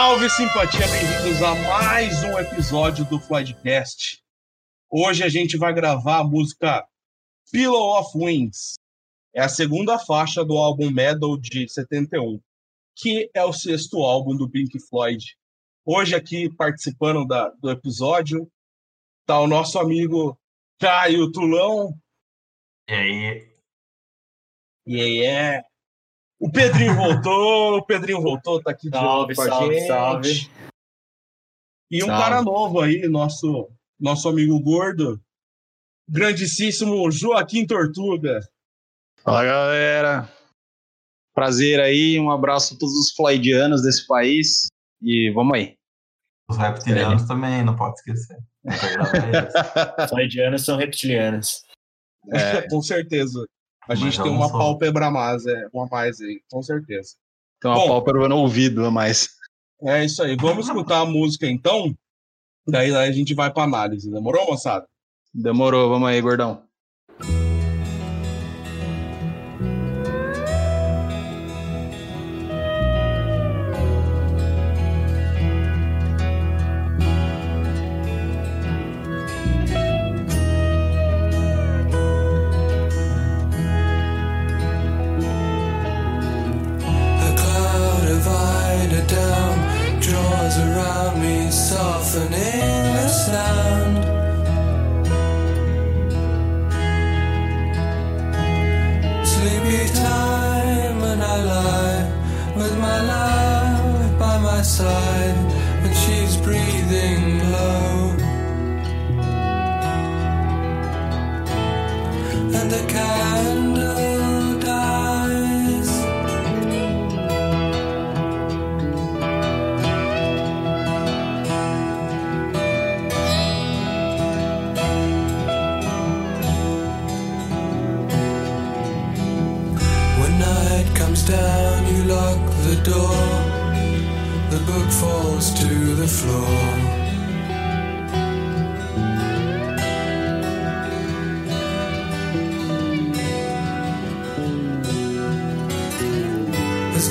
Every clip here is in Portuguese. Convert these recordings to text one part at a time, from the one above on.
Salve simpatia, bem-vindos a mais um episódio do Floydcast. Hoje a gente vai gravar a música Pillow of Wings. É a segunda faixa do álbum Metal de 71, que é o sexto álbum do Pink Floyd. Hoje aqui participando da, do episódio tá o nosso amigo Caio Tulão. E aí? E aí é. O Pedrinho voltou, o Pedrinho voltou, tá aqui de salve, com a salve, gente. Salve. E um Salve. cara novo aí, nosso, nosso amigo gordo, grandíssimo Joaquim Tortuga. Fala galera, prazer aí, um abraço a todos os floydianos desse país e vamos aí. Os reptilianos também, não pode esquecer. Eles. Floydianos são reptilianos. É, com certeza. A Mas gente eu tem uma sou. pálpebra a mais, é, uma mais aí, com certeza. tem uma Bom. pálpebra no ouvido a mais. É isso aí. Vamos escutar a música então. Daí, daí a gente vai pra análise. Demorou, moçada? Demorou, vamos aí, gordão.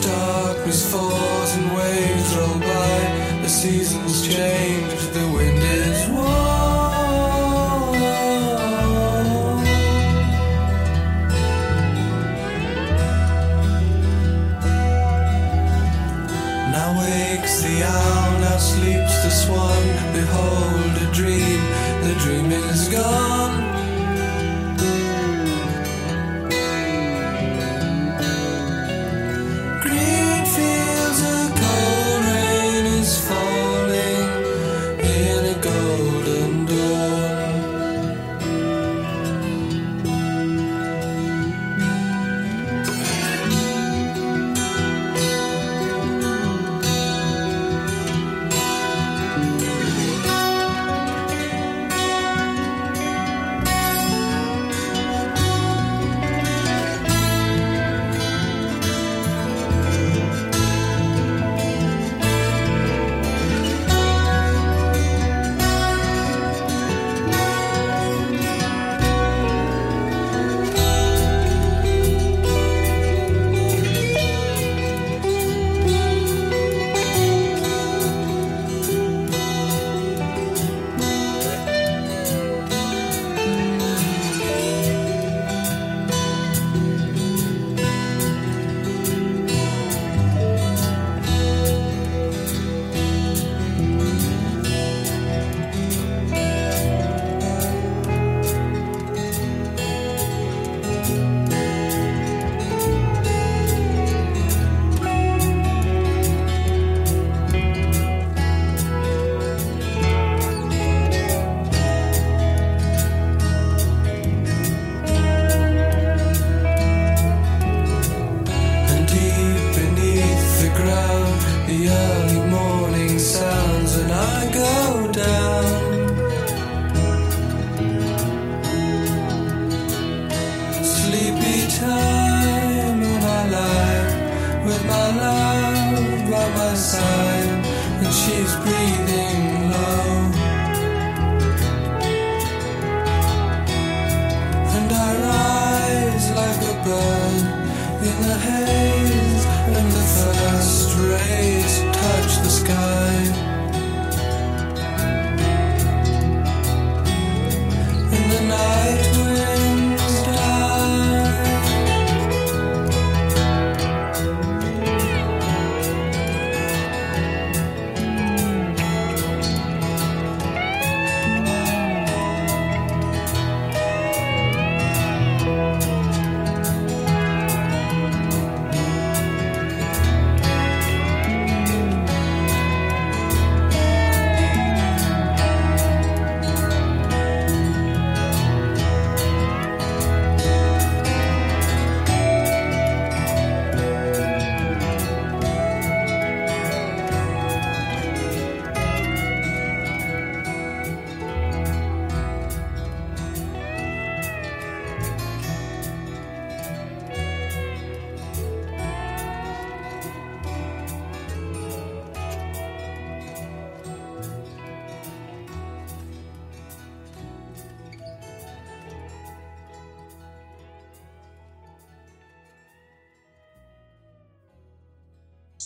Darkness falls and waves roll by, the seasons change, the wind is warm. Now wakes the owl, now sleeps the swan. Behold a dream, the dream is gone.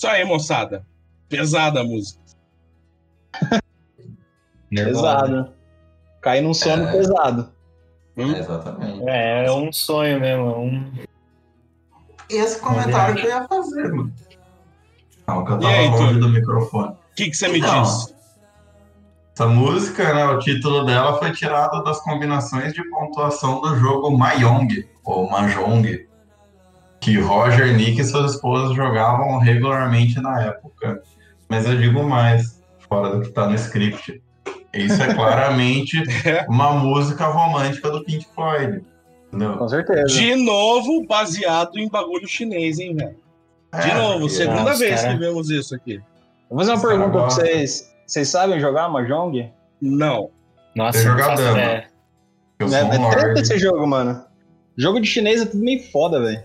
Isso aí, moçada. Pesada a música. Pesado. Cai num sono É. pesado. Hum? É, exatamente. É, é um sonho mesmo. é Um... Esse comentário que eu ia fazer, mano. Não, que eu tava aí, longe Túlio? do microfone. O que, que você me Então, diz? Essa música, né, o título dela foi tirado das combinações de pontuação do jogo Mahjong, ou Mahjong, que Roger, Nick e suas esposas jogavam regularmente na época. Mas eu digo mais, fora do que tá no script. Isso é claramente uma música romântica do Pink Floyd. Entendeu? Com certeza. De novo, baseado em bagulho chinês, hein, velho? De É, novo, segunda Nossa, vez cara. que vemos isso aqui. Vou fazer uma pergunta pra vocês. Vocês sabem jogar Mahjong? Não. Nossa, Eu faço dama. ideia. Eu É, sou um é treta esse jogo, mano. Jogo de chinês é tudo meio foda, velho.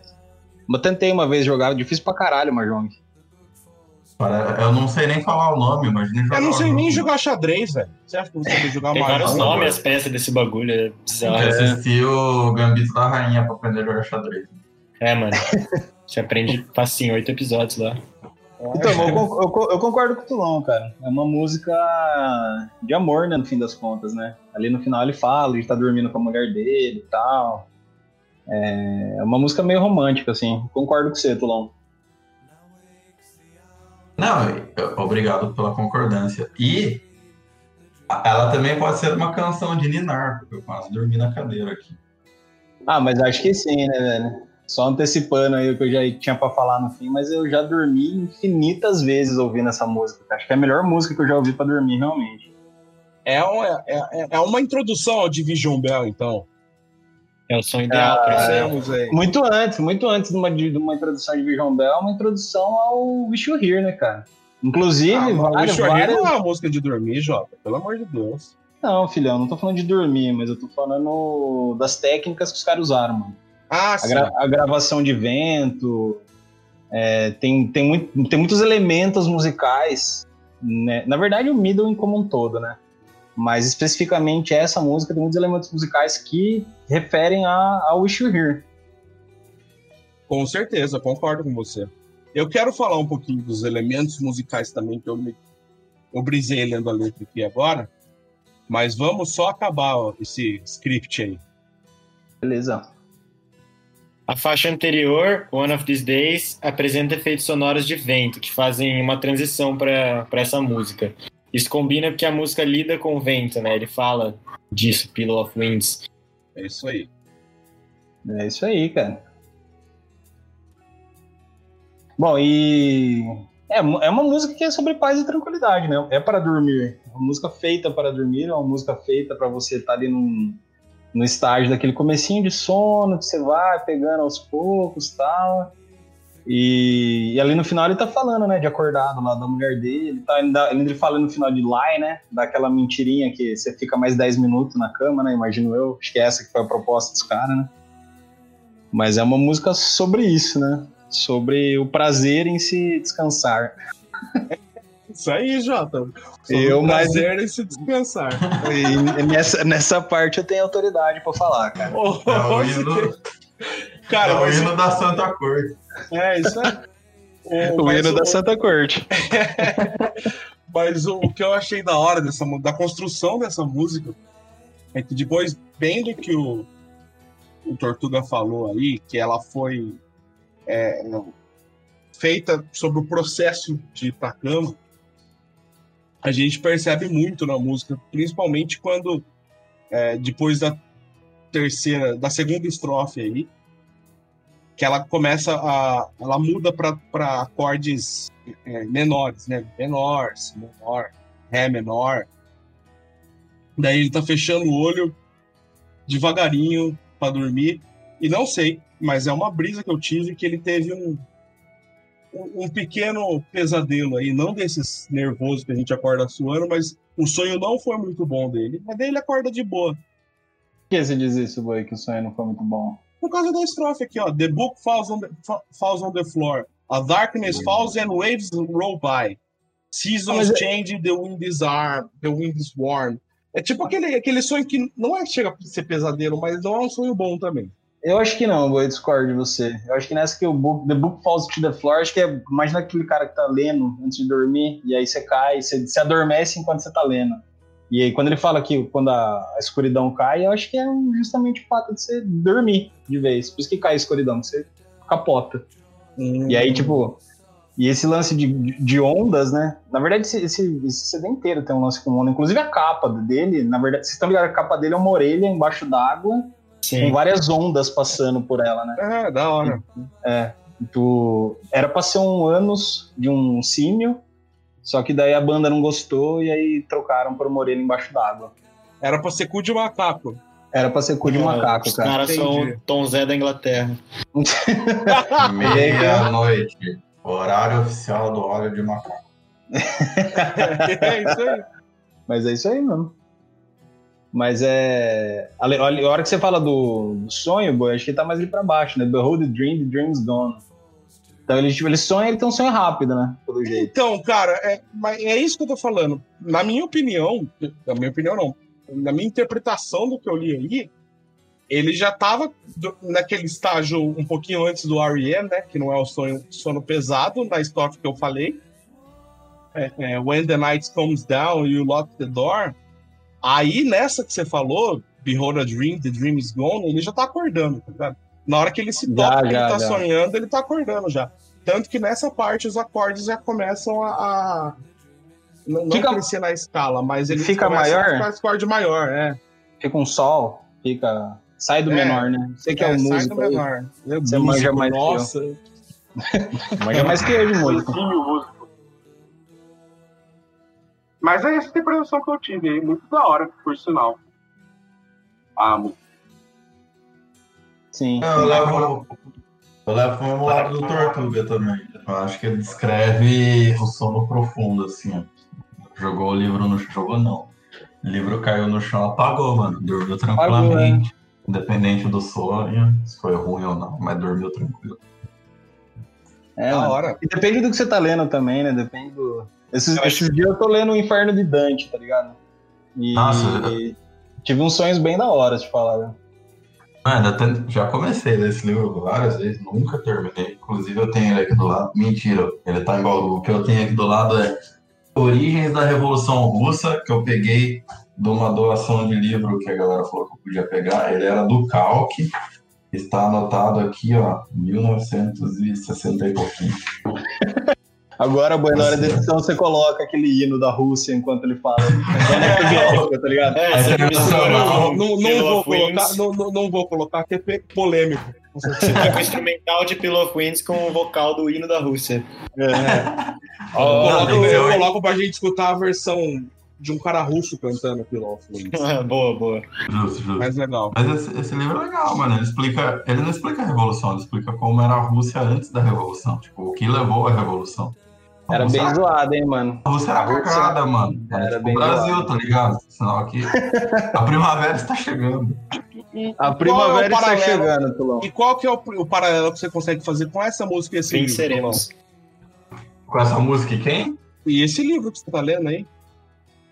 Eu tentei uma vez jogar, difícil pra caralho Mahjong. Eu não sei nem falar o nome, imagina jogar Eu não sei nem jogar xadrez, velho. Você acha que você sabe jogar Tem vários não, nomes não. as peças desse bagulho, é bizarro. assistir o Gambito da Rainha pra aprender a jogar xadrez. É, mano. Você aprende facinho, oito episódios lá. Então, eu, eu eu concordo com o Tulão, cara. É uma música de amor, né, no fim das contas, né? Ali no final ele fala, ele tá dormindo com a mulher dele e tal. É uma música meio romântica, assim. Concordo com você, Tulão. Não, obrigado pela concordância. E ela também pode ser uma canção de Ninar, porque eu quase dormi na cadeira aqui. Ah, mas acho que sim, né, velho? Só antecipando aí o que eu já tinha pra falar no fim, mas eu já dormi infinitas vezes ouvindo essa música. Acho que é a melhor música que eu já ouvi pra dormir, realmente. É, uma- é- é uma introdução ao Division Bell, então. É o som ideal Ah, pra você. Aí. Muito antes, muito antes de uma, de uma introdução de Vision Bell, uma introdução ao Wish You Here, né, cara? Inclusive, Ah, várias, Wish You Here várias... não é uma música de dormir, Jota. Pelo amor de Deus. Não, filhão, não tô falando de dormir, mas eu tô falando das técnicas que os caras usaram, mano. Ah, A, sim. gra- a gravação de vento, é, tem, tem, muito, tem muitos elementos musicais, né? Na verdade, o Middle como um todo, né? Mas especificamente essa música tem muitos elementos musicais que referem a, a Wish You Here. Com certeza, concordo com você. Eu quero falar um pouquinho dos elementos musicais também, que eu, me, eu brisei lendo a letra aqui agora. Mas vamos só acabar ó, esse script aí. Beleza. A faixa anterior, One of These Days, apresenta efeitos sonoros de vento que fazem uma transição para essa música. Isso combina porque a música lida com o vento, né? Ele fala disso, Pillow of Winds. É isso aí. É isso aí, cara. Bom, e é, é uma música que é sobre paz e tranquilidade, né? É para dormir. É uma música feita para dormir, é uma música feita para você estar ali num, no estágio daquele comecinho de sono que você vai pegando aos poucos tal. E, e ali no final ele tá falando, né, de acordado lá da mulher dele, tá, ele, dá- ele fala no final de lie, né, daquela mentirinha que você fica mais 10 minutos na cama, né, imagino eu, acho que é essa que foi a proposta dos caras, né. Mas é uma música sobre isso, né, sobre o prazer em se descansar. Isso aí, Jota. Eu, mas- prazer em se descansar. E nessa, nessa parte eu tenho autoridade pra falar, cara. É o hino, Cara, é o mas hino da Santa Corte. é isso aí. O mas hino da Santa Corte. Mas o, o que eu achei da hora dessa da construção dessa música é que depois, bem do que o, o Tortuga falou aí, que ela foi é, feita sobre o processo de ir pra cama, a gente percebe muito na música, principalmente quando é, depois da terceira, da segunda estrofe aí, que ela começa a. ela muda para acordes é, menores, né? Menor, menor, ré menor. Daí ele tá fechando o olho devagarinho para dormir. E não sei, mas é uma brisa que eu tive que ele teve um, um pequeno pesadelo aí, não desses nervosos que a gente acorda suando, mas o sonho não foi muito bom dele. Mas daí ele acorda de boa. Por que você diz isso, Boi, que o sonho não foi muito bom? Por causa da estrofe aqui, ó. The book falls on the, fa- falls on the floor. A darkness falls and waves roll by. Seasons Mas é- change, the wind is arm, the wind is warm. É tipo aquele, aquele sonho que não é chega a ser pesadelo, mas não é um sonho bom também. Eu acho que não, eu discordo de você. Eu acho que nessa que o book, The Book Falls to the Floor, acho que é mais naquele cara que tá lendo antes de dormir, e aí você cai, você, você adormece enquanto você tá lendo. E aí quando ele fala que quando a, escuridão cai, eu acho que é justamente o fato de você dormir de vez. Por isso que cai a escuridão, que você capota. Hum. E aí, tipo, e esse lance de, de ondas, né? Na verdade, esse, esse, esse CD inteiro tem um lance com onda. Inclusive a capa dele, na verdade, vocês estão ligados, a capa dele é uma orelha embaixo d'água, com várias ondas passando por ela, né? É, da hora. É. Tu... Era pra ser um ânus de um símio, só que daí a banda não gostou e aí trocaram por uma orelha embaixo d'água. Era pra ser cu de macaco. Era pra ser cu de macaco, Os cara. caras são o Tom Zé da Inglaterra. Meia-noite. Horário oficial do óleo de macaco. é isso aí. Mas é isso aí mesmo. Mas é. A hora que você fala do, do sonho, boy, acho que ele tá mais ali pra baixo, né? Behold the dream, the dream's gone. Então ele, tipo, ele sonha, ele tem um sonho rápido, né? Pelo jeito. Então, cara, é, é isso que eu tô falando. Na minha opinião, na minha opinião não, na minha interpretação do que eu li aí, ele já tava do- naquele estágio um pouquinho antes do R.E.M., né? Que não é o sonho, sono pesado, na história que eu falei. É, é, When the night comes down, you lock the door. Aí, nessa que você falou, Behold a Dream, The Dream is Gone, ele já tá acordando, tá ligado? Na hora que ele se Já, toca, que ele já, tá já. sonhando, ele tá acordando já. Tanto que nessa parte os acordes já começam a. a- não, não Fica- crescer na escala, mas ele Fica maior? a ficar esse acorde maior, é. Fica um sol, fica. Sai do É. menor, né? Você que é, é, o sai músico. do menor. Eu, Você músico, manja mais que eu. Nossa, Manja mais que eu de música. Mas é essa interpretação que eu tive aí, muito da hora, por sinal. Ah, Sim. Eu levo, eu levo pro mesmo lado do Tortuga também. Eu acho que ele descreve o sono profundo, assim. Jogou o livro no chão. Jogou não. O livro caiu no chão, apagou, mano. Dormiu tranquilamente. Independente do sonho, se foi ruim ou não, mas dormiu tranquilo. É, da hora. E depende do que você tá lendo também, né? Depende do. Esses, esses dias eu tô lendo o Inferno de Dante, tá ligado? E Nossa. tive uns sonhos bem da hora, te falar. Né? Mano, até, já comecei a ler esse livro várias vezes, nunca terminei. Inclusive eu tenho ele aqui do lado. Mentira, ele tá em Bauru. O que eu tenho aqui do lado é Origens da Revolução Russa, que eu peguei de uma doação de livro que a galera falou que eu podia pegar. Ele era do Calque. Está anotado aqui, ó, 1960 e pouquinho. Agora, boa, na hora da edição, você coloca aquele hino da Rússia enquanto ele fala. tá ligado? É, você mistura não- Não, não, vou colocar, não, não, vou colocar, porque é polêmico. Você tá com o instrumental de Pillow of Winds com o vocal do hino da Rússia. Eu Não, coloco, tem que ser eu coloco pra gente escutar a versão de um cara russo cantando Pillow of Wings. boa, boa. Justo, justo. Mais legal. Mas esse, esse livro é legal, mano. Ele explica. Ele não explica a revolução, ele explica como era a Rússia antes da revolução. Tipo, o que levou à revolução. Era bem zoado, hein, mano. A Rússia era A Rússia cagada, mano. era Era tipo bem o Brasil, zoada. tá ligado? Sinal que a primavera está chegando. A primavera é está chegando, Tulão. E qual que é o, o paralelo que você consegue fazer com essa música e esse livro? Venceremos. Com essa música e quem? E esse livro que você tá lendo aí?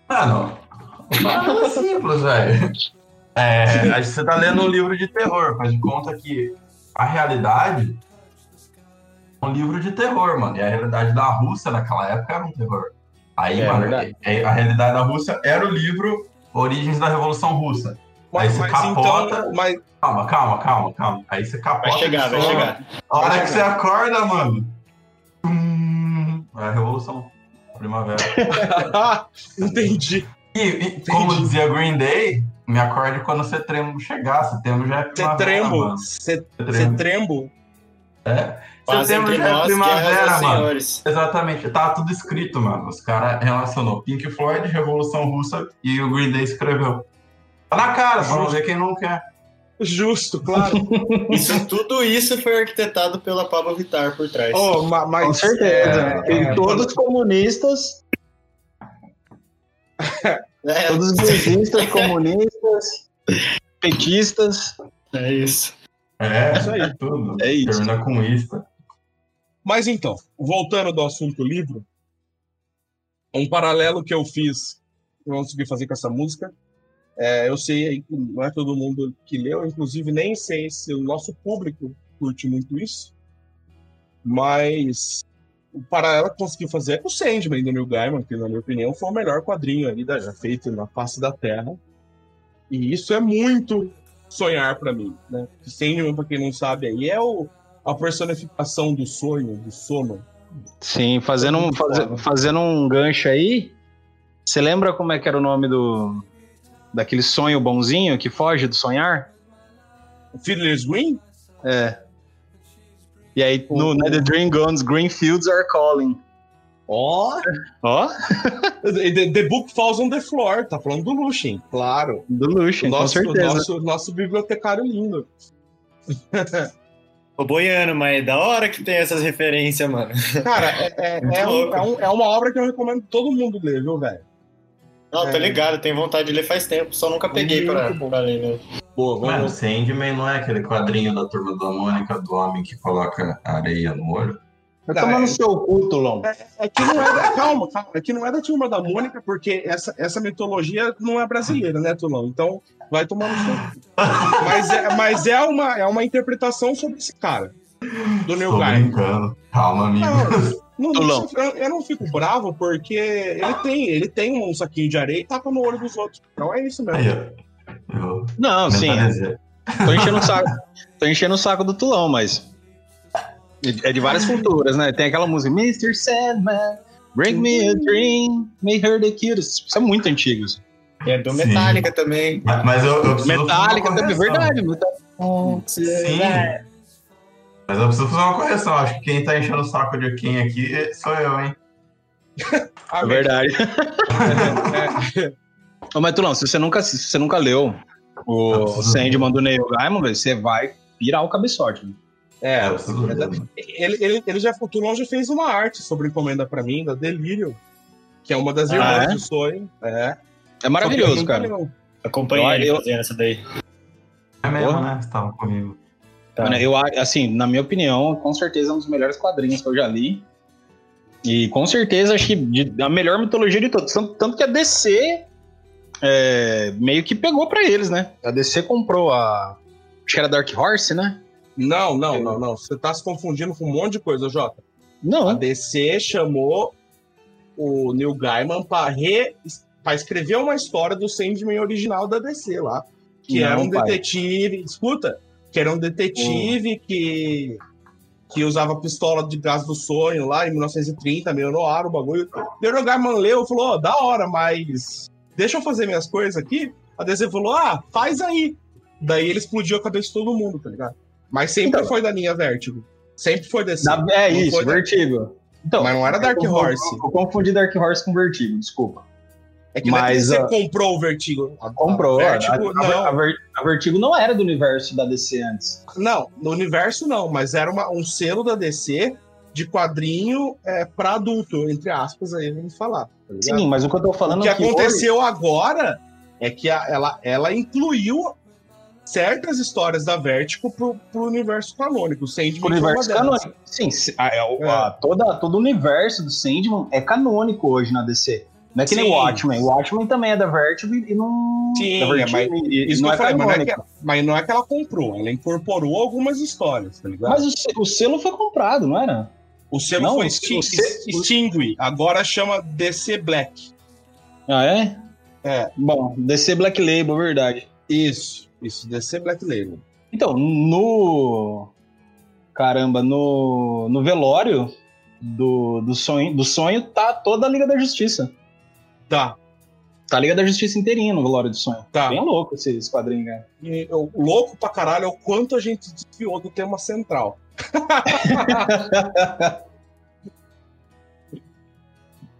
Mano, o paralelo é simples, velho. É, você tá lendo um livro de terror, faz de conta que a realidade um livro de terror, mano. E a realidade da Rússia naquela época era um terror. Aí, É, mano, verdade. é- a realidade da Rússia era o livro Origens da Revolução Russa. Aí você capota. então, mas Calma, calma, calma, calma. Aí você capota. Vai chegar, vai chegar. A hora Vai que você acorda, mano. hum, É a revolução. Primavera. entendi. E, e como dizia Green Day, me acorde quando setembro chegar. Setembro já é primavera. Se- Setembro. É. Setembro já é primavera, mano. senhores. Exatamente. Tá tudo escrito, mano. Os caras relacionou Pink Floyd, Revolução Russa e o Green Day escreveu. Tá na cara, pra não ver quem não quer. Justo, claro. Isso, tudo isso foi arquitetado pela Pablo Vittar por trás. oh, ma- mas, Com certeza. é, é, todos comunistas, É, todos burguistas, comunistas, petistas. é isso. É, Isso aí. tudo. É isso. Termina com ista. Mas então, voltando do assunto livro, um paralelo que eu fiz, que eu consegui fazer com essa música, É, eu sei aí que não é todo mundo que leu, inclusive nem sei se o nosso público curte muito isso, mas o paralelo que conseguiu fazer é com o Sandman do Neil Gaiman, que na minha opinião foi o melhor quadrinho ali da, já feito na face da Terra. E isso é muito sonhar para mim, né? Sandman, para quem não sabe, aí é o, a personificação do sonho, do sono. Sim, fazendo um, faze- fazendo um gancho aí. Você lembra como é que era o nome do daquele sonho bonzinho que foge do sonhar? Fiddler's Green? É. E aí no né, The Dream Guns, Green Fields Are Calling. Ó! Ó, the, the Book Falls on the Floor, tá falando do Lucien, claro. do nosso, com certeza. nosso, nosso bibliotecário lindo. Ô, Boiano, mas é da hora que tem essas referências, mano. Cara, é, é, é, um- é um- é uma obra que eu recomendo todo mundo ler, viu, velho? Não, tô É. ligado, tenho vontade de ler faz tempo, só nunca peguei pra, pra ler, né? Boa, Mano. Sandman não é aquele quadrinho da turma da Mônica do homem que coloca areia no olho? Vai tomar é- no seu cu, Tulão. É que não é da, calma, calma, é que não é da turma da Mônica, porque essa, essa mitologia não é brasileira, né, Tulão? Então vai tomar no seu. cu. Mas é, mas é, uma, é uma interpretação sobre esse cara, do Neil Gaiman. Calma, amigo. Não, não, Tulão. eu, eu não fico bravo porque ele tem, ele tem um saquinho de areia e taca no olho dos outros. Então é isso mesmo. Aí, ó. Eu Não, sim, tô enchendo o saco. Tô enchendo o saco do Tulão, mas. É de várias culturas, né? Tem aquela música Mr. Sandman, Bring me a dream, make her the cutest. Isso é muito antigo. isso. É do Sim. Metallica também. Mas, eu, eu Metallica também, correção. verdade. Metallica. Sim. Mas eu preciso fazer uma correção. Acho que quem tá enchendo o saco de quem aqui sou eu, hein? É verdade. é, Ô, mas Tulão, se você nunca, se você nunca leu o Sandman do Neil Gaiman, você vai pirar o cabeçote. velho. É, é ele, ele, ele já, o Tulon já fez uma arte sobre encomenda pra mim, da Delírio, que é uma das Ah, irmãs é? do sonho. É. É maravilhoso, cara. não. Acompanhei Eu- ele eu- fazendo essa daí. É mesmo, Porra. né? Você tava comigo. Tá. Mano, eu, a- assim, na minha opinião, com certeza é um dos melhores quadrinhos que eu já li. E com certeza acho que de- a melhor mitologia de todos. Tanto, tanto que a DC é, meio que pegou pra eles, né? A DC comprou a. Acho que era Dark Horse, né? Não, não, não, não. Você tá se confundindo com um monte de coisa, Jota. A Não. DC chamou o Neil Gaiman pra, re, pra escrever uma história do Sandman original da DC lá. Que Não, era um pai. detetive. Escuta, que era um detetive que, que usava pistola de gás do sonho lá em 1930, meio no ar, o bagulho. O Neil Gaiman leu e falou: "Ó, da hora, mas deixa eu fazer minhas coisas aqui. A DC falou: ah, faz aí. Daí ele explodiu a cabeça de todo mundo, tá ligado? Mas sempre Então. foi da linha Vertigo. Sempre foi. Da- é Não isso, Vertigo. Então, Mas não era Dark eu- Horse. Eu confundi Dark Horse com Vertigo, desculpa. É que não é que Mas, você ó, comprou o Vertigo. A- Comprou. A Vertigo, a- não, a Vertigo não era do universo da DC antes. não, no universo não, mas era uma- um selo da DC de quadrinho é, para adulto, entre aspas, aí vamos falar. tá? Sim, mas o que eu tô falando o que é que hoje- aconteceu agora é que ela, ela incluiu certas histórias da Vertigo pro, pro universo canônico. O Sandman O uma universo canônico. Sim, se- a- é o- a- toda, todo o universo do Sandman é canônico hoje na DC. Não é que nem Sim. o Watchmen. O Watchmen também é da Vertigo e não. Sim, é, e Isso não é falei, mas não é, que, mas não é que ela comprou, ela incorporou algumas histórias, tá ligado? Mas o, o selo foi comprado, não era? o selo não, foi extingue, agora chama DC Black. Ah, é? É. Bom, DC Black Label, verdade. Isso, isso, DC Black Label. Então, no. Caramba, no, no velório do, do, sonho, do sonho tá toda a Liga da Justiça. Tá, Tá a Liga da Justiça inteirinha no velório do sonho. tá. Bem louco esse, esse quadrinho, cara. E o louco pra caralho é o quanto a gente desviou do tema central.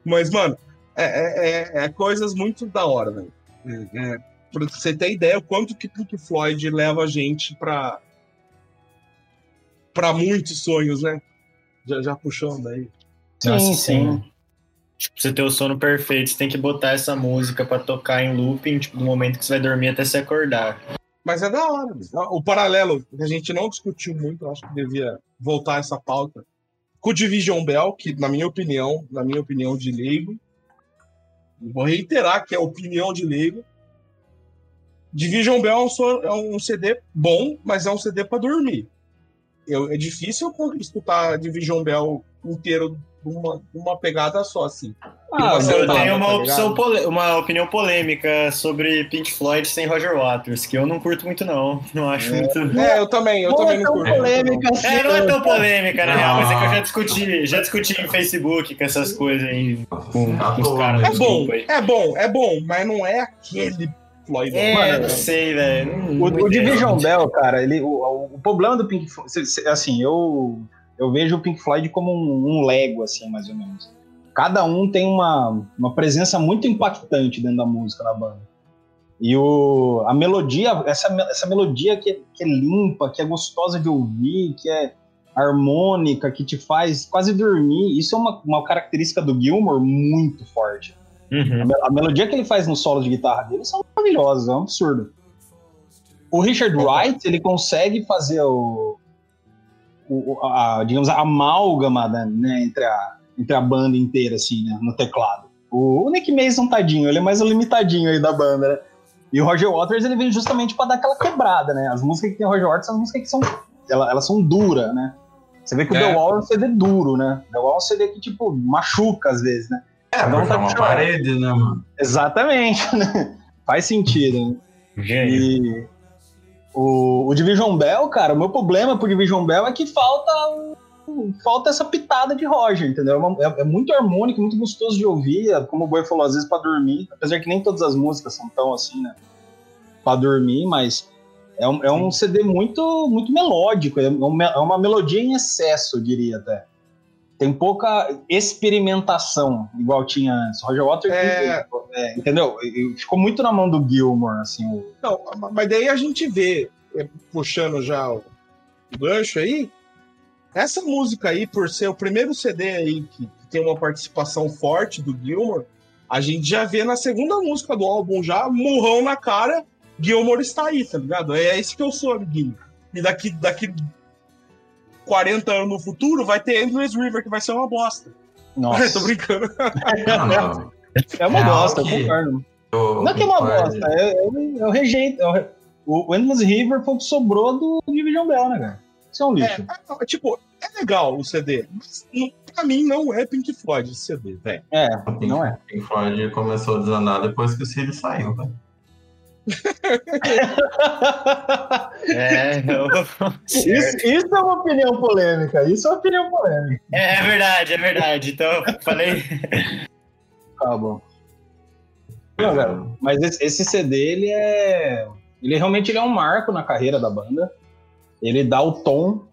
Mas, mano, é, é- é- é coisas muito da hora, velho. É, é, pra você ter ideia, o quanto que Pink Floyd leva a gente pra, pra muitos sonhos, né? Já, já puxando aí. Nossa, sim, sim. sim. Tipo, pra você ter o sono perfeito, você tem que botar essa música pra tocar em looping, tipo, do momento que você vai dormir até se acordar. Mas é da hora. velho. O paralelo, que a gente não discutiu muito, eu acho que devia voltar essa pauta, com o Division Bell, que na minha opinião, na minha opinião de leigo, vou reiterar que é opinião de leigo, Division Bell é um, so- é um CD bom, mas é um CD pra dormir. Eu, é difícil eu escutar Division Bell inteiro numa, numa pegada só, assim. Ah, Eu tá, tenho tá uma, ligado? opção pole- uma opinião polêmica sobre Pink Floyd sem Roger Waters, que eu não curto muito, não. Não acho muito. É, eu também, eu não também é não tão curto. polêmica assim. É, não é tão polêmica, na Não. real, mas é que eu já discuti, já discuti em Facebook com essas coisas aí, com, com os caras. É bom, aí. é bom, é bom, mas não é aquele Floyd. É, Mano, não sei, velho. O, o. Division Bell, cara, ele, o, o problema do Pink Floyd, assim, eu, eu vejo o Pink Floyd como um, um Lego, assim, mais ou menos. Cada um tem uma, uma presença muito impactante dentro da música da banda. E o, a melodia, essa, essa melodia que é, que é limpa, que é gostosa de ouvir, que é harmônica, que te faz quase dormir, isso é uma, uma característica do Gilmour muito forte. Uhum. A, me- a melodia que ele faz no solo de guitarra dele são maravilhosas, é um absurdo. O Richard Wright, ele consegue fazer o, o- a, digamos, a amálgama né, né, entre, a, entre a banda inteira, assim, né, no teclado. O, o Nick Mason, tadinho, ele é mais o limitadinho aí da banda, né? E o Roger Waters, ele vem justamente para dar aquela quebrada, né? As músicas que tem o Roger Waters são as músicas que são, ela- elas são duras, né? Você vê que o É. The Wall é um CD duro, né? The Wall é um CD que, tipo, machuca às vezes, né? É, porque é tá uma chorando. parede, né, mano? Exatamente, né? Faz sentido, né? E o, o Division Bell, cara, o meu problema pro Division Bell é que falta falta essa pitada de Roger, entendeu? É, uma- é- é muito harmônico, muito gostoso de ouvir, é, como o Boi falou, às vezes pra dormir, apesar que nem todas as músicas são tão assim, né? Pra dormir, mas é um, é um CD muito, muito melódico, é uma, é uma melodia em excesso, eu diria até. Tem pouca experimentação, igual tinha antes. Roger Waters, É. é, entendeu? Ficou muito na mão do Gilmore, assim, o, Não, mas daí a gente vê, é, puxando já o gancho aí, essa música aí, por ser o primeiro CD aí que, tem uma participação forte do Gilmore, a gente já vê na segunda música do álbum já, murrão na cara, Gilmore está aí, tá ligado? É esse que eu sou, amiguinho. E daqui, daqui 40 anos no futuro vai ter Endless River, que vai ser uma bosta. Nossa. Tô brincando. Não, É uma bosta, eu que- concordo. Não é que é uma bosta, eu, eu, eu rejeito. eu- o Endless River foi o que sobrou do Division Bell, né, cara? Isso é um lixo. É, é, tipo, é legal o CD, mas não- pra mim não é Pink Floyd esse CD, velho. É, Pink, não é. Pink Floyd começou a desandar depois que o Cid saiu, velho. É, eu... Isso, isso é uma opinião polêmica. Isso é uma opinião polêmica. é, é verdade, é verdade. Então, falei. Tá bom. Não, cara, mas esse, CD, ele é. Ele realmente ele é um marco na carreira da banda. Ele dá o tom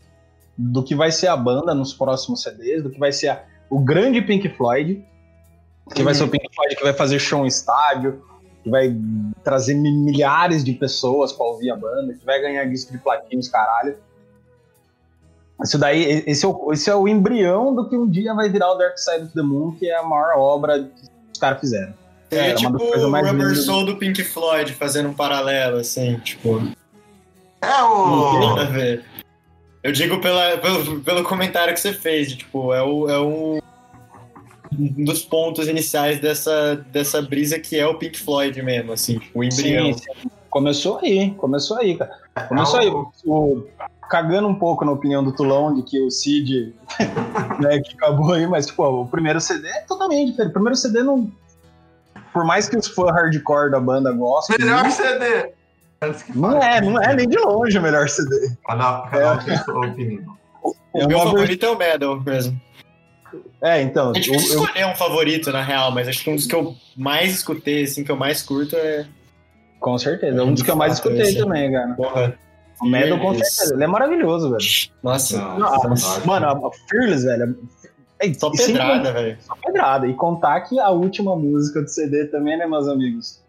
do que vai ser a banda nos próximos CDs, do que vai ser a- o grande Pink Floyd. Que vai ser o Pink Floyd que vai fazer show em estádio, que vai trazer mi- milhares de pessoas pra ouvir a banda, que vai ganhar disco de platina, os caralho. Isso daí, esse é, o, esse é o embrião do que um dia vai virar o Dark Side of the Moon, que é a maior obra que os caras fizeram. É, É, tipo o Rubber lindas. Soul do Pink Floyd, fazendo um paralelo, assim, tipo. É Não tem nada a o. ver. Eu digo pela, pelo, pelo comentário que você fez, tipo, é, o, é um um dos pontos iniciais dessa, dessa brisa que é o Pink Floyd mesmo, assim, tipo, o embrião. Sim, sim. Começou aí, começou aí, cara. Começou aí. O, o- cagando um pouco na opinião do Tulão de que o Cid, né, que acabou aí, mas, tipo, o primeiro CD é totalmente diferente. O primeiro CD não. Por mais que os fãs hardcore da banda gostem. Melhor CD! Antes que Não é, não é nem de longe o melhor CD. Cada, cada um tem sua opinião. É o meu favorito é o Metal mesmo. É, então. É difícil eu- eu- escolher um favorito, na real, mas acho que um dos que eu mais escutei, assim, que eu mais curto é. com certeza. É um dos que eu mais escutei esse- também, cara. Porra. O Metal, com certeza. Ele é maravilhoso, velho. Nossa, Não, Não, nossa. Mano, a Fearless, velho. É, só e sem pedrada, velho. Só pedrada. E contar que a última música do CD também, né, meus amigos?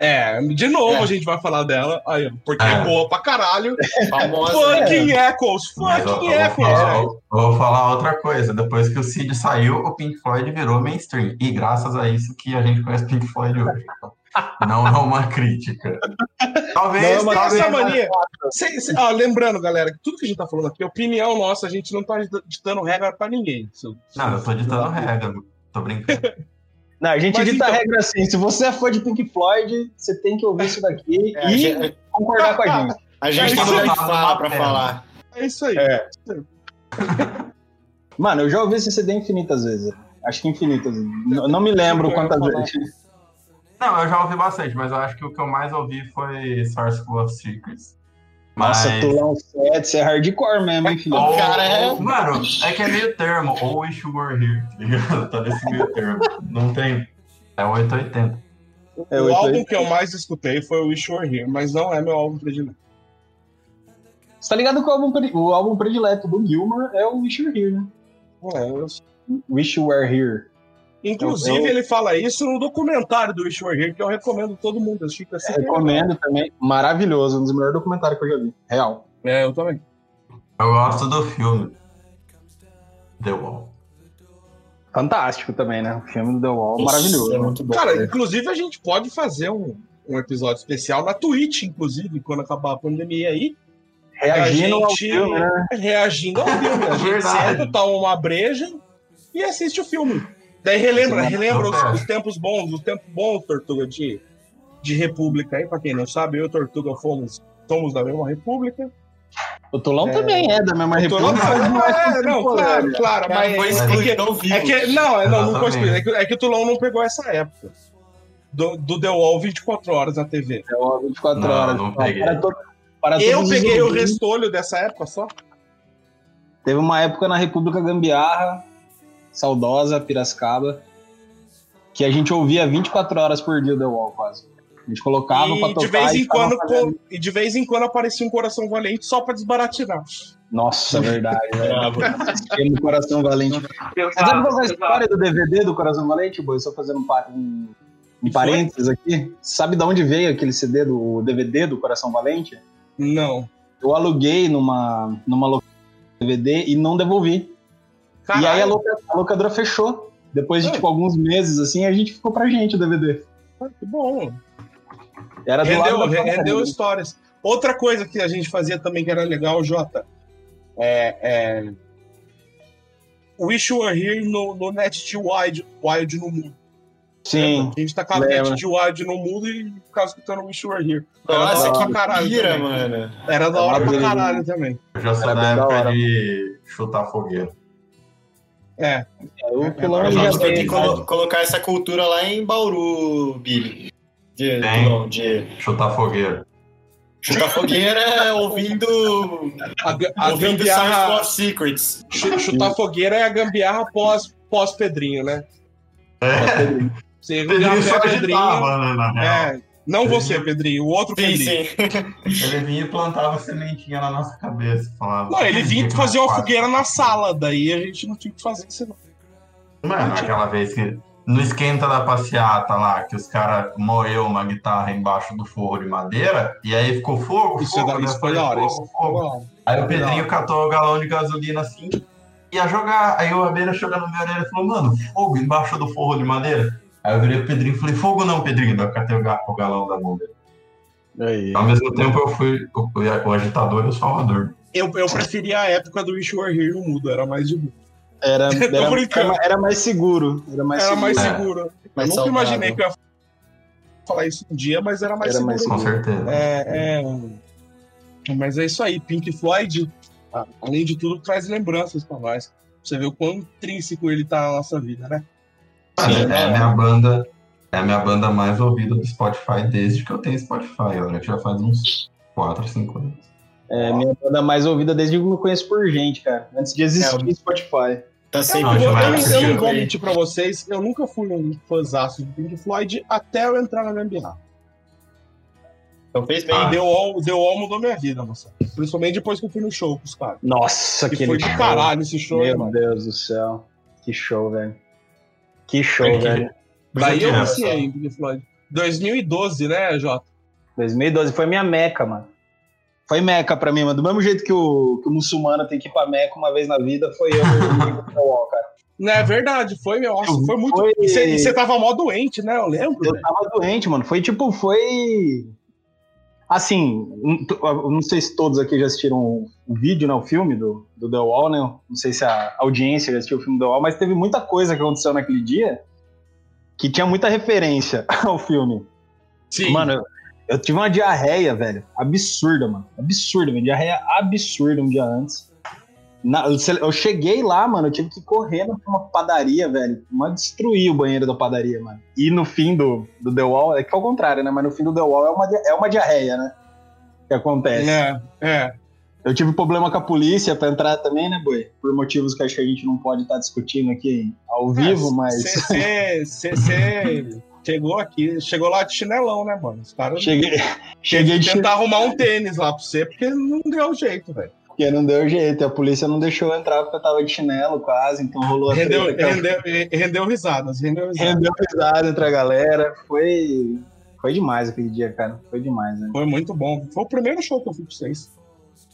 É, de novo É. a gente vai falar dela, aí, porque É. é boa pra caralho. Famosa. Fucking Echoes, Mas eu, fucking eu vou Echoes, falar, velho. eu vou falar outra coisa. Depois que o Cid saiu, o Pink Floyd virou mainstream. E graças a isso que a gente conhece Pink Floyd hoje. Então, não é uma crítica. Talvez, Não é talvez. Essa mania. Lembrando, galera, que tudo que a gente tá falando aqui é opinião nossa, a gente não tá ditando regra pra ninguém. Isso- Não, eu tô ditando regra, tô brincando. Não, a gente Mas dita então- a regra assim: se você é fã de Pink Floyd, você tem que ouvir isso daqui É, e gente, concordar com a gente. a gente tem isso lugar de tá fala pra batendo. falar. É isso aí. É. Mano, eu já ouvi esse CD infinitas vezes. Acho que infinitas. Não, não me lembro Eu quantas vezes. Não, eu já ouvi bastante, mas eu acho que o que eu mais ouvi foi Source of Secrets. Nossa, Mas- Tulão 7, você é hardcore mesmo, hein, filho? O cara é- Mano, é que é meio termo. Ou Wish You Were Here, tá ligado? Tá nesse meio termo. Não tem. É 880. É, o oito, álbum que eu mais escutei foi o Wish You Were Here, mas não é meu álbum predileto. Você tá ligado que o álbum, pre- o álbum predileto do Gilmore é o Wish You Were Here, né? É, eu- Wish You Were Here. Inclusive, eu- ele fala isso no documentário do Here, que eu recomendo todo mundo assistir. que é Recomendo também. Maravilhoso, um dos melhores documentários que eu já vi. Real. É, eu também. Eu gosto do filme. The Wall. Fantástico também, né? O filme do The Wall, Isso, maravilhoso. É muito bom. Cara, inclusive a gente pode fazer um, um episódio especial na Twitch, inclusive, quando acabar a pandemia aí, Reagindo a ao gente- filme, né? reagindo ao filme. A gente senta, toma uma breja e assiste o filme. Daí relembra, relembra os, não os tempos bons, os tempos bons, Tortuga, de, de república aí, pra quem não sabe, eu e Tortuga fomos, somos da mesma república. O Tulão É. também é da mesma república. mas não é é, não, claro, claro, mas foi é excluído vivo. é que, não, é, não, não foi Exatamente. excluído, é que, é que o Tulão não pegou essa época. Do, do The Wall 24 horas na TV. É o 24 Não, horas. não peguei. Para to- para Eu peguei o restolho dessa época só. Teve uma época na República Gambiarra, saudosa, Piracicaba, que a gente ouvia 24 horas por dia o The Wall, quase. A gente colocava pra E tocar de, vez e em ficava quando, fazendo- e de vez em quando aparecia um coração valente só pra desbaratinar. Nossa, verdade, velho. Bravo. Assistia no Coração Valente. Você sabe qual é a história do DVD do Coração Valente, Boi? Só fazendo um, pa- um, um E foi? parênteses aqui. Sabe de onde veio aquele CD do DVD do Coração Valente? Não. Eu aluguei numa, numa de DVD e não devolvi. Caralho. E aí a, loca- a locadora fechou. Depois de Ah. tipo, alguns meses, assim, a gente ficou pra gente o DVD. Que bom. Era do Rendeu, lado rendeu histórias. Outra coisa que a gente fazia também que era legal, Jota, é, é Wish You Were Here no, no Net de Wild, Wild no mundo. Sim. A gente tá com a. Net de Wild no mundo e ficava escutando Wish You Were Here. Era Nossa, da hora que pra caralho pira, também. mano. Era da hora pra caralho também. Eu já sou Era da época de chutar fogueira. É. O Pilão A A ele já gente tem que colo- colocar essa cultura lá em Bauru, Billy. De, Tem. não, de Chutar fogueira. chutar fogueira ouvindo, A, a ouvindo gambiarra. Secrets. chu- Chutar fogueira é a gambiarra pós, pós Pedrinho, né? É, Você Pedrinho só Pedrinho. agitava, né, na real. É, não você, Pedrinho, o outro Sim, Pedrinho. sim. Ele vinha e plantava sementinha na nossa cabeça. Falava, Não, ele vinha "Aqui fazer na uma quarta." fogueira na sala, daí a gente não tinha o que fazer senão. Mano, aquela vez que no esquenta da passeata lá, que os caras moeu uma guitarra embaixo do forro de madeira, e aí ficou fogo, Isso, é fogo, da- né? isso foi da hora. fogo, Isso fogo. da. Aí o da Pedrinho catou o galão de gasolina assim, ia jogar. Aí o Abelha chegou na minha orelha e falou, mano, fogo embaixo do forro de madeira. Aí eu virei pro Pedrinho e falei, fogo não, Pedrinho. Daí eu catei o, ga- o galão da mão dele. Aí. Ao mesmo tempo eu fui o, o agitador e o salvador. Eu, eu preferia a época do Wish Here no mudo, era mais de boa. Era, era, era, era mais seguro. Era mais Era seguro. mais É. seguro. Eu Mais nunca saudável. imaginei que eu ia falar isso um dia, mas era mais Era seguro. mais Com certeza. É, é... Mas é isso aí, Pink Floyd, a- além de tudo, traz lembranças pra nós. Você vê o quão intrínseco ele tá na nossa vida, né? Mano, é a minha banda. É a minha banda mais ouvida do Spotify desde que eu tenho Spotify. Que já faz uns 4, 5 anos. É, minha banda mais ouvida desde que eu me conheço por gente, cara. Antes de existir É, o- Spotify. Tá Eu, sempre Não, eu, eu, eu não vou mentir pra vocês, eu nunca fui um fãzaço de Pink Floyd até eu entrar na Gambiarra. Então fez bem. Ah. The Wall, The Wall mudou minha vida, moça. Principalmente depois que eu fui no show com os caras. Nossa, Que aquele foi de caralho esse show, Meu mano. Deus do céu. Que show, velho. Que show, É que- velho. Daí eu em Pink Floyd. 2012, né, Jota? 2012 foi minha meca, mano. Foi meca pra mim, mano. Do mesmo jeito que o, que o muçulmano tem que ir pra meca uma vez na vida, foi eu no Wall, cara. Não é verdade, foi, nossa, foi muito. Foi- E você- e você tava mó doente, né? Eu lembro. Eu velho. tava doente, mano. Foi tipo, foi. Assim, não sei se todos aqui já assistiram o, vídeo, né? O filme do, do The Wall, né? Não sei se a audiência já assistiu o filme do The Wall, mas teve muita coisa que aconteceu naquele dia que tinha muita referência ao filme. Sim. Mano, eu, eu tive uma diarreia, velho. Absurda, mano. Absurda, velho. Diarreia absurda um dia antes. Na- eu, cheguei lá, mano, eu tive que correr pra uma padaria, velho. Mas destruir o banheiro da padaria, mano. E no fim do, do The Wall, é que é o contrário, né? Mas no fim do The Wall é uma, é uma diarreia, né? Que acontece. É, é. Eu tive problema com a polícia pra entrar também, né, Boi? Por motivos que acho que a gente não pode estar discutindo aqui ao vivo, mas. Você chegou aqui, chegou lá de chinelão, né, mano? Os caras Cheguei, Cheguei cheguei de tentar arrumar um tênis lá pra você, porque não deu jeito, velho. Porque não deu jeito, a polícia não deixou eu entrar porque eu tava de chinelo quase, então rolou a Rendeu, treta, rendeu, rendeu risadas, rendeu risadas. rendeu risada entre a galera. Foi, foi demais aquele dia, cara. Foi demais, né? Foi muito bom. Foi o primeiro show que eu fui pra vocês.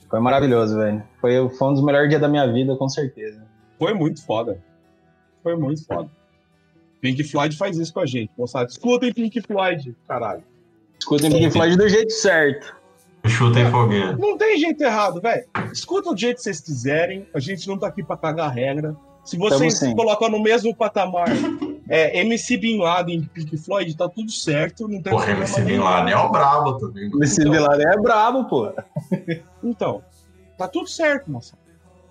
Foi maravilhoso, velho. Foi, foi um dos melhores dias da minha vida, com certeza. Foi muito foda. Foi muito foda. Pink Floyd faz isso com a gente, moçada. Escutem Pink Floyd, caralho. Escutem Pink Floyd do jeito certo. Chutem fogueira. Não tem jeito errado, velho. Escuta do jeito que vocês quiserem. A gente não tá aqui pra cagar regra. Se vocês se colocam no mesmo patamar é, MC Bin Laden e Pink Floyd, tá tudo certo. Não tem Porra, MC Bin. Laden é o brabo também. mano. Esse Então. Villaré é brabo, pô. Então, tá tudo certo, moça.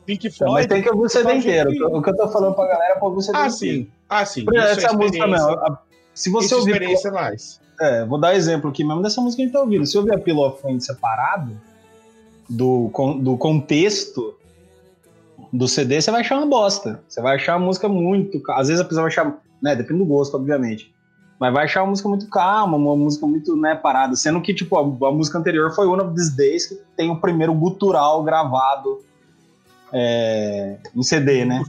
Pink Então, mas Floyd. tem que ouvir o CD inteiro. O que eu tô falando pra galera é pra ouvir o CD Ah, inteiro. sim. Ah, sim. É essa música a- Se você é ouvir. experiência nice. É, vou dar exemplo aqui mesmo dessa música que a gente tá ouvindo. Se ouvir a Pillow of Wind separado do, do contexto do CD, você vai achar uma bosta. Você vai achar a música muito. Às vezes a pessoa vai achar. Né, depende do gosto, obviamente. Mas vai achar uma música muito calma, uma música muito né, parada. Sendo que, tipo, a, a música anterior foi One of These Days, que tem o primeiro gutural gravado é, em CD, né?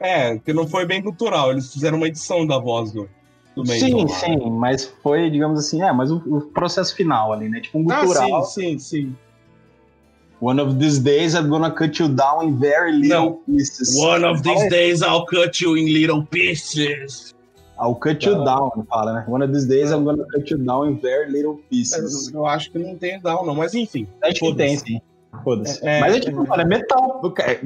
É, que não foi bem cultural. Eles fizeram uma edição da voz do, meio. Sim, sim, mas foi, digamos assim, é, mas o, o processo final ali, né? Tipo um Ah, gutural. sim, sim, sim. One of these days I'm gonna cut you down in very little Não. pieces. One of these days I'll cut you in little pieces. I'll cut you down, fala, né? One of these days I'm gonna cut you down in very little pieces. Eu, acho que não tem down, não, mas enfim. Acho que tem, sim. Foda-se. É, Mas é tipo, é. mano, é metal. É, é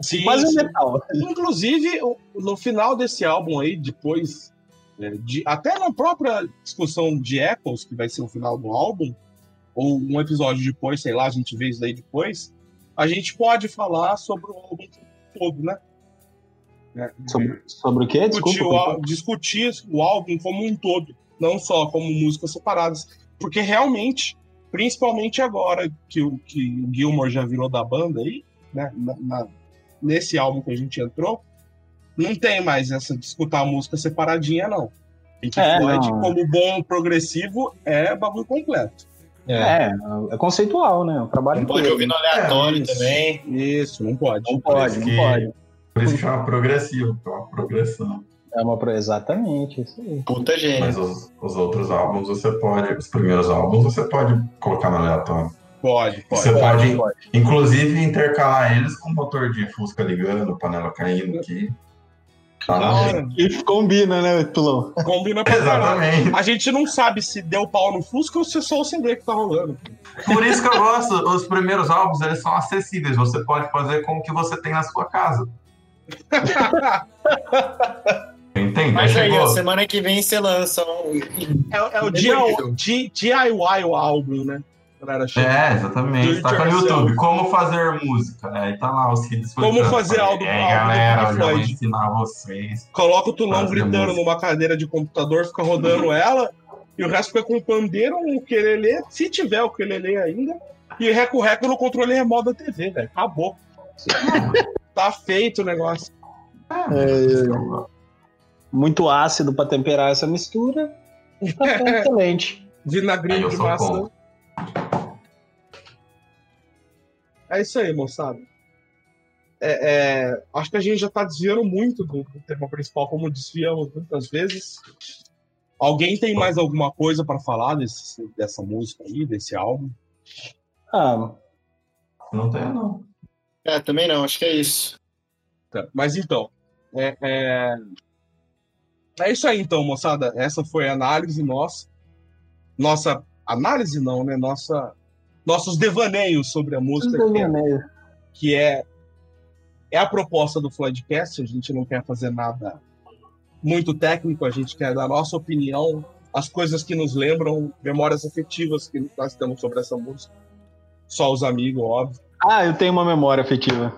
Sim, quase sim. metal. Inclusive, no final desse álbum aí, depois, é, de, até na própria discussão de Echoes, que vai ser o final do álbum, ou um episódio depois, sei lá, a gente vê isso daí depois, a gente pode falar sobre o álbum todo, né? É, Sobre, sobre o quê? discutir, Desculpa. o, discutir o álbum como um todo, não só como músicas separadas. Porque realmente, principalmente agora que o, que o Gilmore já virou da banda aí, né, na- na- nesse álbum que a gente entrou, não tem mais essa de escutar a música separadinha, não. Pink É, Floyd, não. como bom progressivo, é bagulho completo. É, é conceitual, né? O trabalho Não pode ouvir no aleatório isso. também. Isso, não pode. Não pode, não pode. Por isso que chama progressivo, é uma progressão. É uma pro... Exatamente, isso aí. Puta gênio. Mas os, os outros álbuns você pode, os primeiros álbuns você pode colocar no aleatório. Pode, pode. Você pode, pode. inclusive, intercalar eles com motor de Fusca ligando, panela caindo aqui. E combina, né, Tulão? Combina pra caralho. A gente não sabe se deu pau no Fusca ou se é só o CD que tá rolando. Por isso que eu gosto, os primeiros álbuns, eles são acessíveis. Você pode fazer com o que você tem na sua casa. Entende? Mas aí, ó, semana que vem você lança um. É, é o DIY o álbum, né? Galera, chama. É, exatamente. Tá no yourself. YouTube. Como fazer música. Aí tá lá os hits. Como fazer álbum- É, álbum do galera, Pink eu vou ensinar vocês. Coloca o Tulão gritando música. numa cadeira de computador, fica rodando ela, e o resto fica com o pandeiro, um quelele, se tiver o quelele ainda, e reco-reco no controle remoto da TV, velho. Acabou. tá feito o negócio. É, muito ácido pra temperar essa mistura. Tá excelente. Vinagrinho eu de massa. contra. É isso aí, moçada. É, é, acho que a gente já tá desviando muito do, do tema principal, como desviamos muitas vezes. Alguém tem mais alguma coisa para falar desse, dessa música aí, desse álbum? Ah, Não tem, não. É, também não, acho que é isso. Tá, Mas então, é, é... é isso aí então, moçada. Essa foi a análise nossa. Nossa análise não, né? Nossa, nossos devaneios sobre a música, que é, que é, é a proposta do Floydcast. A gente não quer fazer nada muito técnico, a gente quer dar a nossa opinião, as coisas que nos lembram, memórias afetivas que nós temos sobre essa música. Só os amigos, óbvio. Ah, eu tenho uma memória afetiva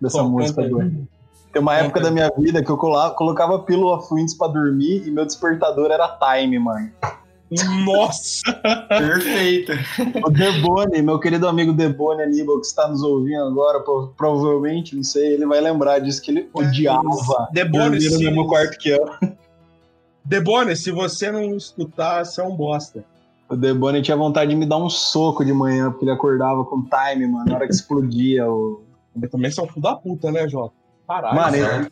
dessa Pô, música. Tem uma época da minha vida que eu colocava Pillow of Winds pra dormir e meu despertador era Time, mano. Nossa! Perfeito. O Debone, meu querido amigo Debone Aníbal, que está nos ouvindo agora, pro- provavelmente, não sei, ele vai lembrar disso, que ele odiava Debone, no se, mesmo quarto que eu. Debone, se você não escutar, você é um bosta. O Debone tinha vontade de me dar um soco de manhã, porque ele acordava com Time, mano, na hora que explodia o... Mas também você é um filho da puta, né, Jota? Caralho. Mano.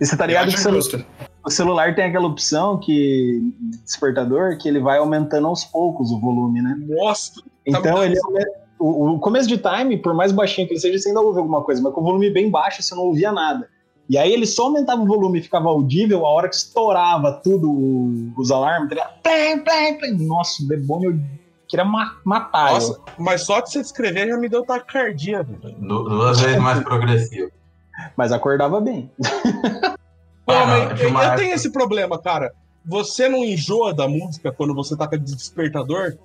E você tá Eu ligado que acho o celular tem aquela opção que despertador que ele vai aumentando aos poucos o volume, né? Nossa! Tá Então me ele o, o começo de time, por mais baixinho que ele seja, você ainda ouve alguma coisa, mas com o volume bem baixo você não ouvia nada. E aí ele só aumentava o volume e ficava audível a hora que estourava tudo os alarmes, tá ligado? Plém, plém, plém. Nossa, o demônio eu queria ma- matar. Nossa, eu. mas só de você descrever já me deu taquicardia, Duas vezes mais progressivo. Mas acordava bem. Não, eu, eu época- tenho esse problema, cara. Você não enjoa da música quando você toca de despertador?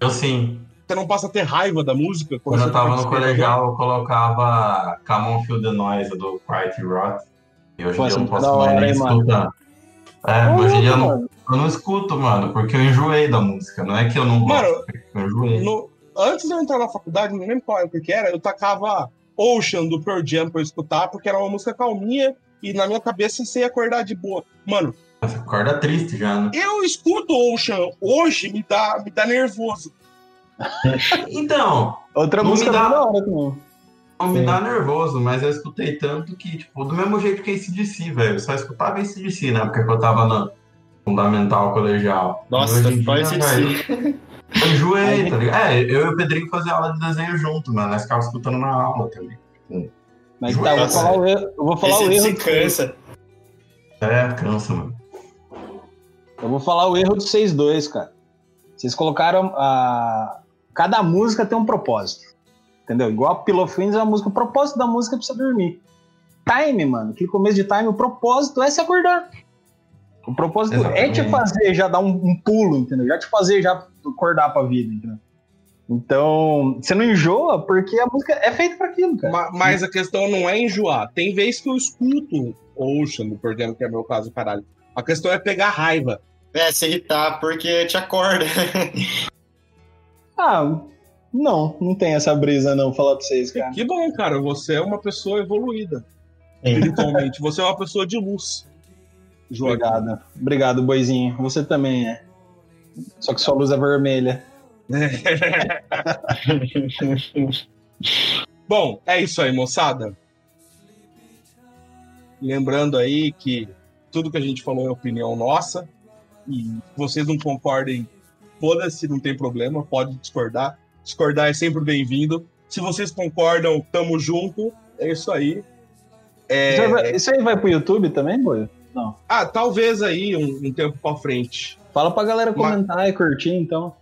Eu sim. Você não passa a ter raiva da música Quando você eu tava no colegial, eu colocava Come On Feel the Noise do Quiet Rot. E hoje em dia eu não é posso mais hora, nem mano? escutar. É, hoje em dia eu não, mano. eu não escuto, mano, porque eu enjoei da música. Não é que eu não gosto, Mano, eu enjoei. No- antes de eu entrar na faculdade, não lembro qual época que era, eu tacava Ocean do Pearl Jam pra eu escutar, porque era uma música calminha e na minha cabeça você ia acordar de boa. Mano, Você acorda triste já, né? eu escuto Ocean hoje, me dá, me dá nervoso. Então, Outra música dá. da hora também. não me Sim. dá nervoso, mas eu escutei tanto que, tipo, do mesmo jeito que ACDC, velho. Eu só escutava ACDC, né? Porque eu tava na fundamental colegial. Nossa, dia, ser velho, Eu enjoei, tá ligado? É, eu e o Pedrinho fazia aula de desenho junto, mano. Nós ficávamos escutando na aula também. Mas tá, eu vou falar o erro, eu vou falar o Esse erro se de- cansa. É, cansa, mano. Eu vou falar o erro de vocês dois, cara. Vocês colocaram a. Cada música tem um propósito. Entendeu? Igual a Pillow of Winds é uma música. O propósito da música é pra você dormir. Time, mano. Aquele começo de time, o propósito é se acordar. O propósito é te Exatamente. fazer já dar um, um pulo, entendeu? Já te fazer já acordar pra vida, entendeu? Então, você não enjoa porque a música é feita pra aquilo, cara. Ma- Mas a questão não é enjoar. Tem vez que eu escuto Ocean do Pearl Jam, que é meu caso, caralho. A questão é pegar raiva. É, se irritar, porque te acorda. Ah, não, não tem essa brisa não, falar pra vocês, cara. Que bom, cara. Você é uma pessoa evoluída. Sim. Espiritualmente. Você é uma pessoa de luz. Joaquim. Obrigado. Obrigado, boizinho. Você também é. Só que sua luz é vermelha. Bom, é isso aí, moçada. Lembrando aí que tudo que a gente falou é opinião nossa. E vocês não concordem, foda-se, não tem problema, pode discordar. Discordar é sempre bem-vindo. Se vocês concordam, tamo junto. É isso aí. É, Isso, aí vai, isso aí vai pro YouTube também, boi? Ah, talvez aí um, um tempo pra frente. Fala pra galera Mas- comentar e curtir, então.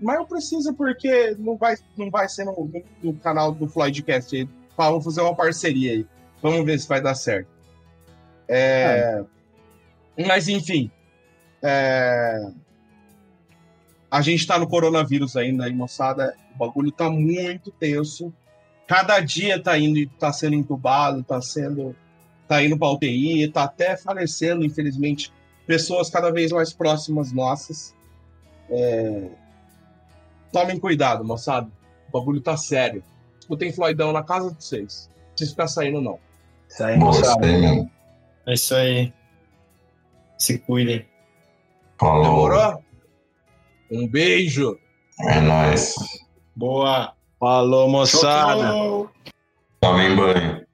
Mas não precisa porque não vai, não vai ser no, no- canal do Floydcast. Vamos fazer uma parceria aí. Vamos ver se vai dar certo. É, Mas enfim. é, A gente tá no coronavírus ainda aí, moçada. O bagulho tá muito tenso. Cada dia tá indo, tá sendo entubado, tá sendo. tá indo pra UTI, tá até falecendo, infelizmente, pessoas cada vez mais próximas nossas. É, Tomem cuidado, moçada. O bagulho tá sério. Escutem Floydão na casa de vocês. Não precisa ficar saindo, não. Isso aí, moçada. Gostei mesmo. É isso aí. Se cuidem. Falou. Demorou? Um beijo. É nóis. Boa. Falou, moçada. Tchau, tchau. Tome banho.